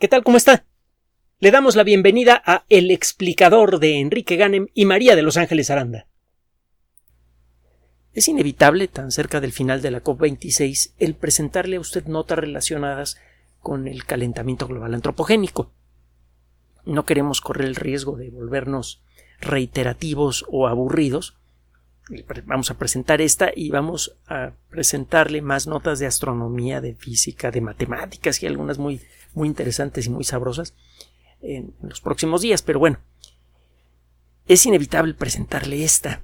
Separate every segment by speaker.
Speaker 1: ¿Qué tal? ¿Cómo está? Le damos la bienvenida a El explicador de Enrique Ganem y María de Los Ángeles Aranda. Es inevitable, tan cerca del final de la COP26, el presentarle a usted notas relacionadas con el calentamiento global antropogénico. No queremos correr el riesgo de volvernos reiterativos o aburridos. Vamos a presentar esta y vamos a presentarle más notas de astronomía, de física, de matemáticas y algunas muy, muy interesantes y muy sabrosas en los próximos días. Pero bueno, es inevitable presentarle esta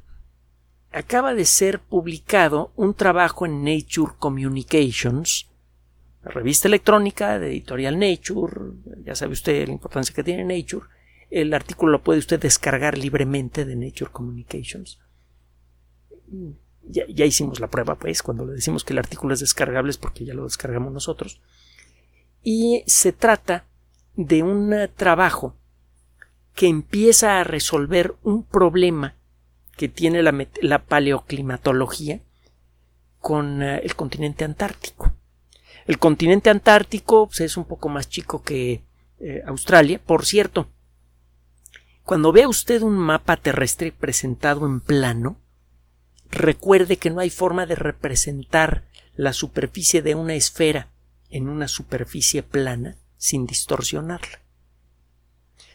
Speaker 1: acaba de ser publicado un trabajo en Nature Communications, la revista electrónica de editorial Nature, ya sabe usted la importancia que tiene Nature, el artículo lo puede usted descargar libremente de Nature Communications. Ya, ya, hicimos la prueba, pues, cuando le decimos que el artículo es descargable es porque ya lo descargamos nosotros. Y se trata de un trabajo que empieza a resolver un problema que tiene la, paleoclimatología con eh, el continente antártico. El continente antártico pues, es un poco más chico que eh, Australia. Por cierto, cuando vea usted un mapa terrestre presentado en plano, recuerde que no hay forma de representar la superficie de una esfera en una superficie plana sin distorsionarla.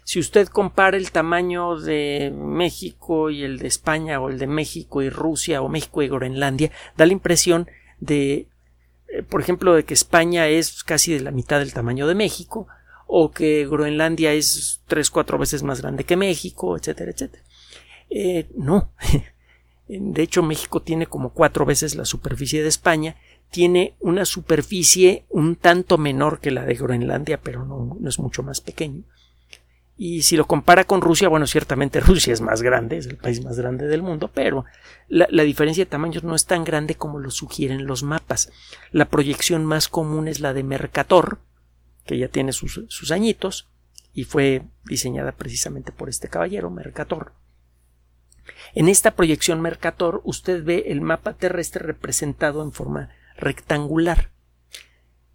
Speaker 1: Si usted compara el tamaño de México y el de España o el de México y Rusia o México y Groenlandia, da la impresión de, eh, por ejemplo, de que España es casi de la mitad del tamaño de México o que Groenlandia es tres, cuatro veces más grande que México, etcétera, etcétera. Eh, no. De hecho, México tiene como cuatro veces la superficie de España, tiene una superficie un tanto menor que la de Groenlandia, pero no, es mucho más pequeño. Y si lo compara con Rusia, bueno, ciertamente Rusia es más grande, es el país más grande del mundo, pero la, diferencia de tamaños no es tan grande como lo sugieren los mapas. La proyección más común es la de Mercator, que ya tiene sus añitos, y fue diseñada precisamente por este caballero, Mercator. En esta proyección Mercator usted ve el mapa terrestre representado en forma rectangular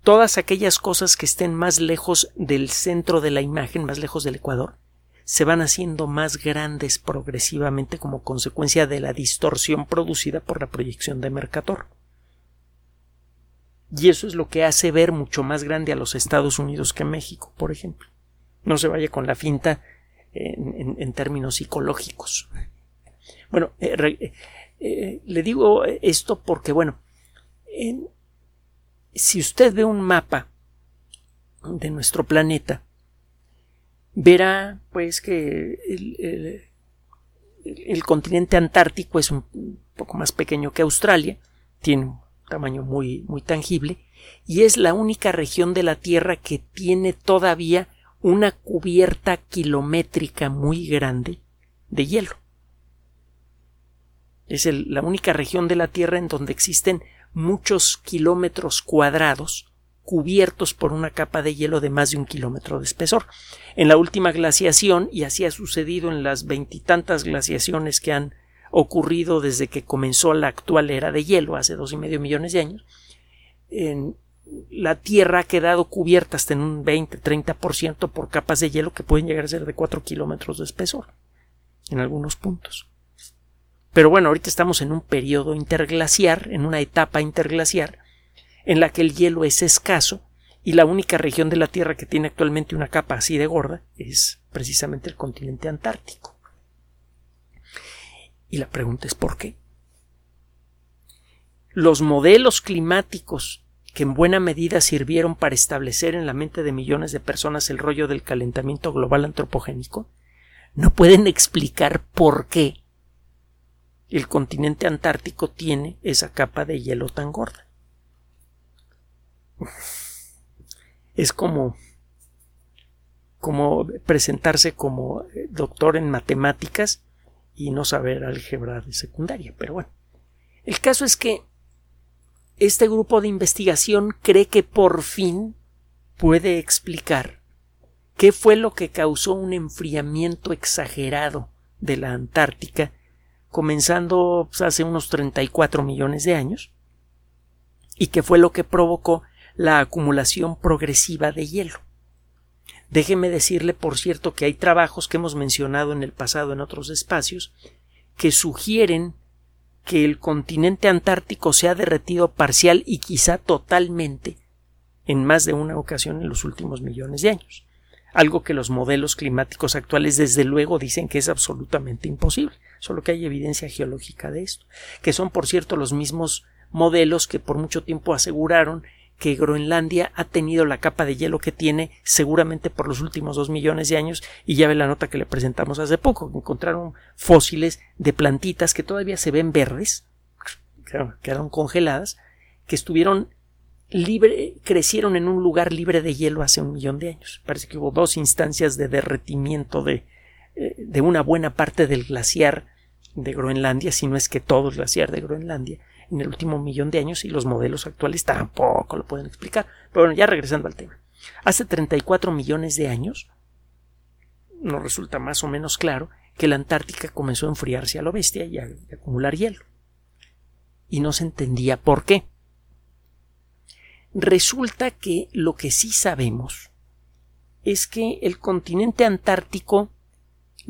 Speaker 1: todas aquellas cosas que estén más lejos del centro de la imagen, más lejos del ecuador, se van haciendo más grandes progresivamente como consecuencia de la distorsión producida por la proyección de Mercator. Y eso es lo que hace ver mucho más grande a los Estados Unidos que México, por ejemplo. No se vaya con la finta en, términos psicológicos. Bueno, eh, eh, le digo esto porque, bueno, en, si usted ve un mapa de nuestro planeta, verá pues que el, continente antártico es un poco más pequeño que Australia, tiene un tamaño muy, muy tangible, y es la única región de la Tierra que tiene todavía una cubierta kilométrica muy grande de hielo. Es la única región de la Tierra en donde existen muchos kilómetros cuadrados cubiertos por una capa de hielo de más de un kilómetro de espesor. En la última glaciación, y así ha sucedido en las veintitantas glaciaciones que han ocurrido desde que comenzó la actual era de hielo, hace dos y medio millones de años, en la Tierra ha quedado cubierta hasta en un 20-30% por capas de hielo que pueden llegar a ser de cuatro kilómetros de espesor en algunos puntos. Pero bueno, ahorita estamos en un periodo interglaciar, en una etapa interglaciar, en la que el hielo es escaso y la única región de la Tierra que tiene actualmente una capa así de gorda es precisamente el continente antártico. Y la pregunta es ¿por qué? Los modelos climáticos que en buena medida sirvieron para establecer en la mente de millones de personas el rollo del calentamiento global antropogénico no pueden explicar por qué el continente antártico tiene esa capa de hielo tan gorda. Es como como presentarse como eh, doctor en matemáticas y no saber álgebra de secundaria, pero bueno. El caso es que este grupo de investigación cree que por fin puede explicar qué fue lo que causó un enfriamiento exagerado de la Antártica comenzando pues, hace unos 34 millones de años, y que fue lo que provocó la acumulación progresiva de hielo. Déjeme decirle, por cierto, que hay trabajos que hemos mencionado en el pasado en otros espacios que sugieren que el continente antártico se ha derretido parcial y quizá totalmente en más de una ocasión en los últimos millones de años. Algo que los modelos climáticos actuales desde luego dicen que es absolutamente imposible, solo que hay evidencia geológica de esto, que son por cierto los mismos modelos que por mucho tiempo aseguraron que Groenlandia ha tenido la capa de hielo que tiene seguramente por los últimos dos millones de años y ya ve la nota que le presentamos hace poco, que encontraron fósiles de plantitas que todavía se ven verdes, quedaron congeladas, que estuvieron libre, crecieron en un lugar libre de hielo hace un millón de años. Parece que hubo dos instancias de derretimiento de, de una buena parte del glaciar de Groenlandia, si no es que todo el glaciar de Groenlandia, en el último millón de años y los modelos actuales tampoco lo pueden explicar. Pero bueno, ya regresando al tema. Hace 34 millones de años nos resulta más o menos claro que la Antártica comenzó a enfriarse a lo bestia y a, a acumular hielo. Y no se entendía por qué. Resulta que lo que sí sabemos es que el continente antártico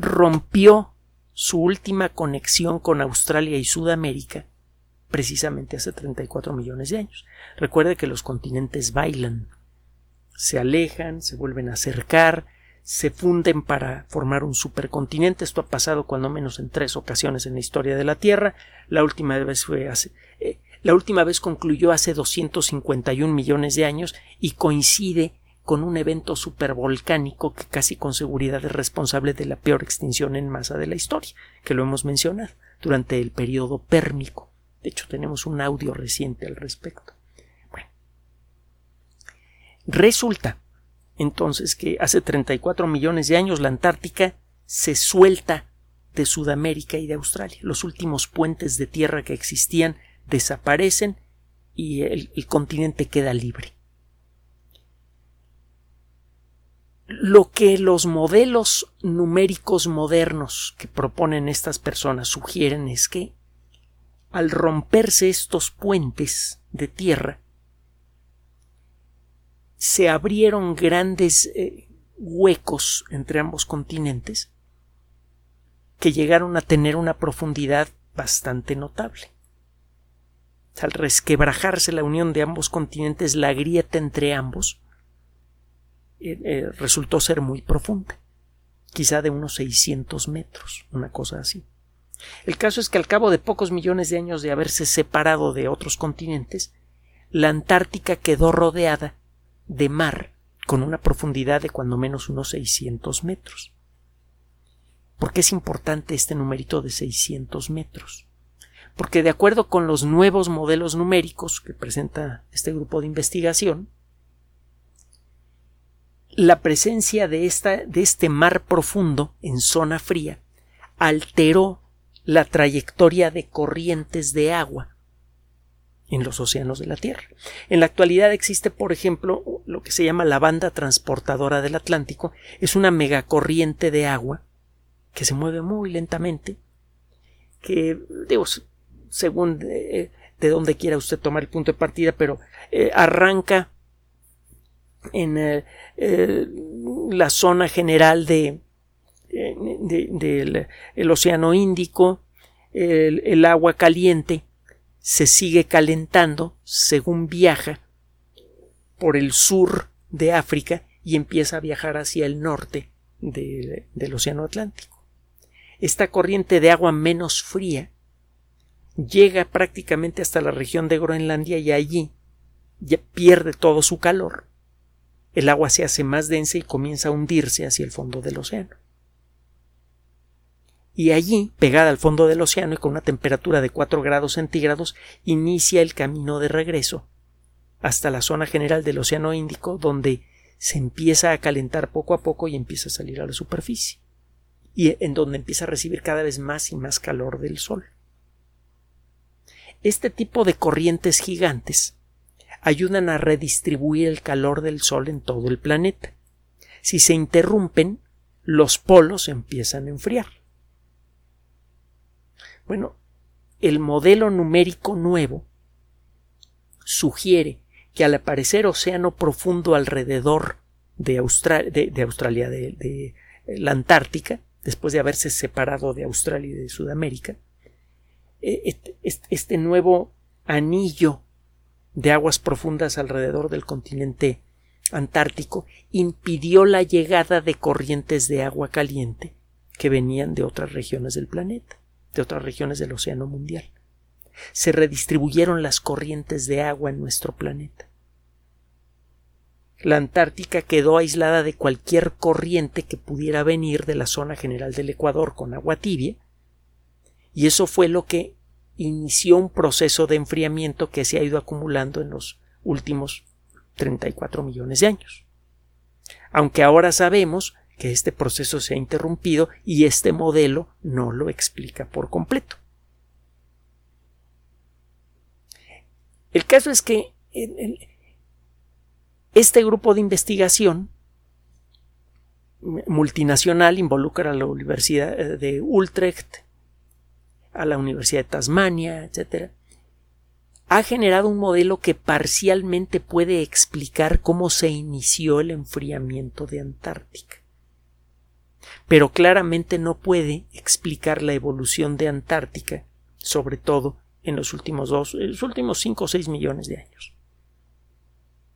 Speaker 1: rompió su última conexión con Australia y Sudamérica precisamente hace 34 millones de años. Recuerde que los continentes bailan, se alejan, se vuelven a acercar, se funden para formar un supercontinente. Esto ha pasado cuando menos en tres ocasiones en la historia de la Tierra. La última vez fue hace, eh, la última vez concluyó hace 251 millones de años y coincide con un evento supervolcánico que casi con seguridad es responsable de la peor extinción en masa de la historia, que lo hemos mencionado, durante el periodo pérmico. De hecho, tenemos un audio reciente al respecto. Bueno, resulta entonces que hace 34 millones de años la Antártica se suelta de Sudamérica y de Australia. Los últimos puentes de tierra que existían desaparecen y el, el continente queda libre. Lo que los modelos numéricos modernos que proponen estas personas sugieren es que al romperse estos puentes de tierra, se abrieron grandes eh, huecos entre ambos continentes que llegaron a tener una profundidad bastante notable. Al resquebrajarse la unión de ambos continentes, la grieta entre ambos eh, eh, resultó ser muy profunda, quizá de unos 600 metros, una cosa así. El caso es que al cabo de pocos millones de años de haberse separado de otros continentes, la Antártica quedó rodeada de mar con una profundidad de cuando menos unos 600 metros. ¿Por qué es importante este numerito de 600 metros? Porque de acuerdo con los nuevos modelos numéricos que presenta este grupo de investigación, la presencia de, esta, de este mar profundo en zona fría alteró la trayectoria de corrientes de agua en los océanos de la Tierra. En la actualidad existe, por ejemplo, lo que se llama la banda transportadora del Atlántico. Es una megacorriente de agua que se mueve muy lentamente, que, digo, según de, donde quiera usted tomar el punto de partida, pero eh, arranca en eh, eh, la zona general de, del el Océano Índico, el, agua caliente se sigue calentando según viaja por el sur de África y empieza a viajar hacia el norte del Océano Atlántico. Esta corriente de agua menos fría llega prácticamente hasta la región de Groenlandia y allí ya pierde todo su calor. El agua se hace más densa y comienza a hundirse hacia el fondo del océano y allí, pegada al fondo del océano y con una temperatura de 4 grados centígrados, inicia el camino de regreso hasta la zona general del Océano Índico, donde se empieza a calentar poco a poco y empieza a salir a la superficie, y en donde empieza a recibir cada vez más y más calor del Sol. Este tipo de corrientes gigantes ayudan a redistribuir el calor del Sol en todo el planeta. Si se interrumpen, los polos empiezan a enfriar. Bueno, el modelo numérico nuevo sugiere que al aparecer océano profundo alrededor de, Australia, de, la Antártica, después de haberse separado de Australia y de Sudamérica, e, este nuevo anillo de aguas profundas alrededor del continente antártico impidió la llegada de corrientes de agua caliente que venían de otras regiones del planeta, de otras regiones del océano mundial. Se redistribuyeron las corrientes de agua en nuestro planeta. La Antártica quedó aislada de cualquier corriente que pudiera venir de la zona general del Ecuador con agua tibia, y eso fue lo que inició un proceso de enfriamiento que se ha ido acumulando en los últimos 34 millones de años. Aunque ahora sabemos que este proceso se ha interrumpido y este modelo no lo explica por completo. El caso es que este grupo de investigación multinacional involucra a la Universidad de Utrecht, a la Universidad de Tasmania, etc., ha generado un modelo que parcialmente puede explicar cómo se inició el enfriamiento de Antártica. Pero claramente no puede explicar la evolución de Antártica, sobre todo en los últimos dos, los últimos cinco o seis millones de años.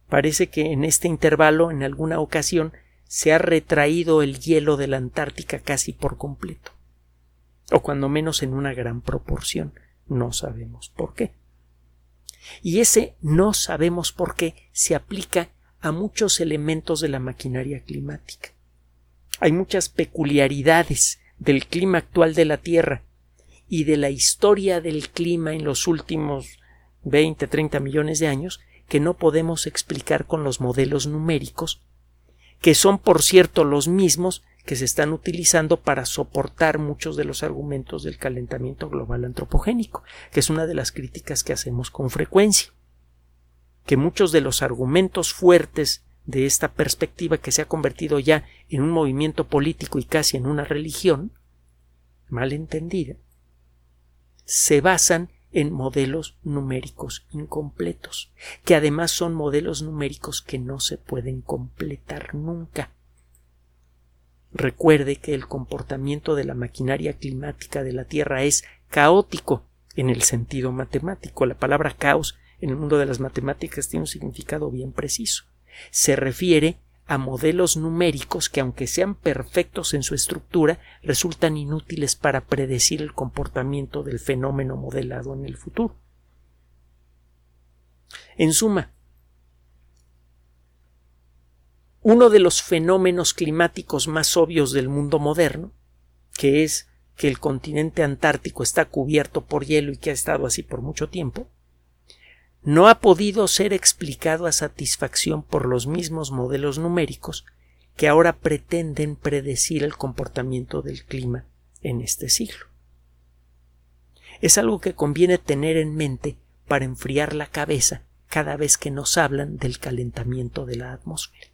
Speaker 1: Parece que en este intervalo, en alguna ocasión, se ha retraído el hielo de la Antártica casi por completo, o cuando menos en una gran proporción. No sabemos por qué. Y ese no sabemos por qué se aplica a muchos elementos de la maquinaria climática. Hay muchas peculiaridades del clima actual de la Tierra y de la historia del clima en los últimos 20, 30 millones de años que no podemos explicar con los modelos numéricos, que son por cierto los mismos que se están utilizando para soportar muchos de los argumentos del calentamiento global antropogénico, que es una de las críticas que hacemos con frecuencia. Que muchos de los argumentos fuertes de esta perspectiva que se ha convertido ya en un movimiento político y casi en una religión, mal entendida, se basan en modelos numéricos incompletos, que además son modelos numéricos que no se pueden completar nunca. Recuerde que el comportamiento de la maquinaria climática de la Tierra es caótico en el sentido matemático. La palabra caos en el mundo de las matemáticas tiene un significado bien preciso. Se refiere a modelos numéricos que, aunque sean perfectos en su estructura, resultan inútiles para predecir el comportamiento del fenómeno modelado en el futuro. En suma, uno de los fenómenos climáticos más obvios del mundo moderno, que es que el continente antártico está cubierto por hielo y que ha estado así por mucho tiempo, no ha podido ser explicado a satisfacción por los mismos modelos numéricos que ahora pretenden predecir el comportamiento del clima en este siglo. Es algo que conviene tener en mente para enfriar la cabeza cada vez que nos hablan del calentamiento de la atmósfera.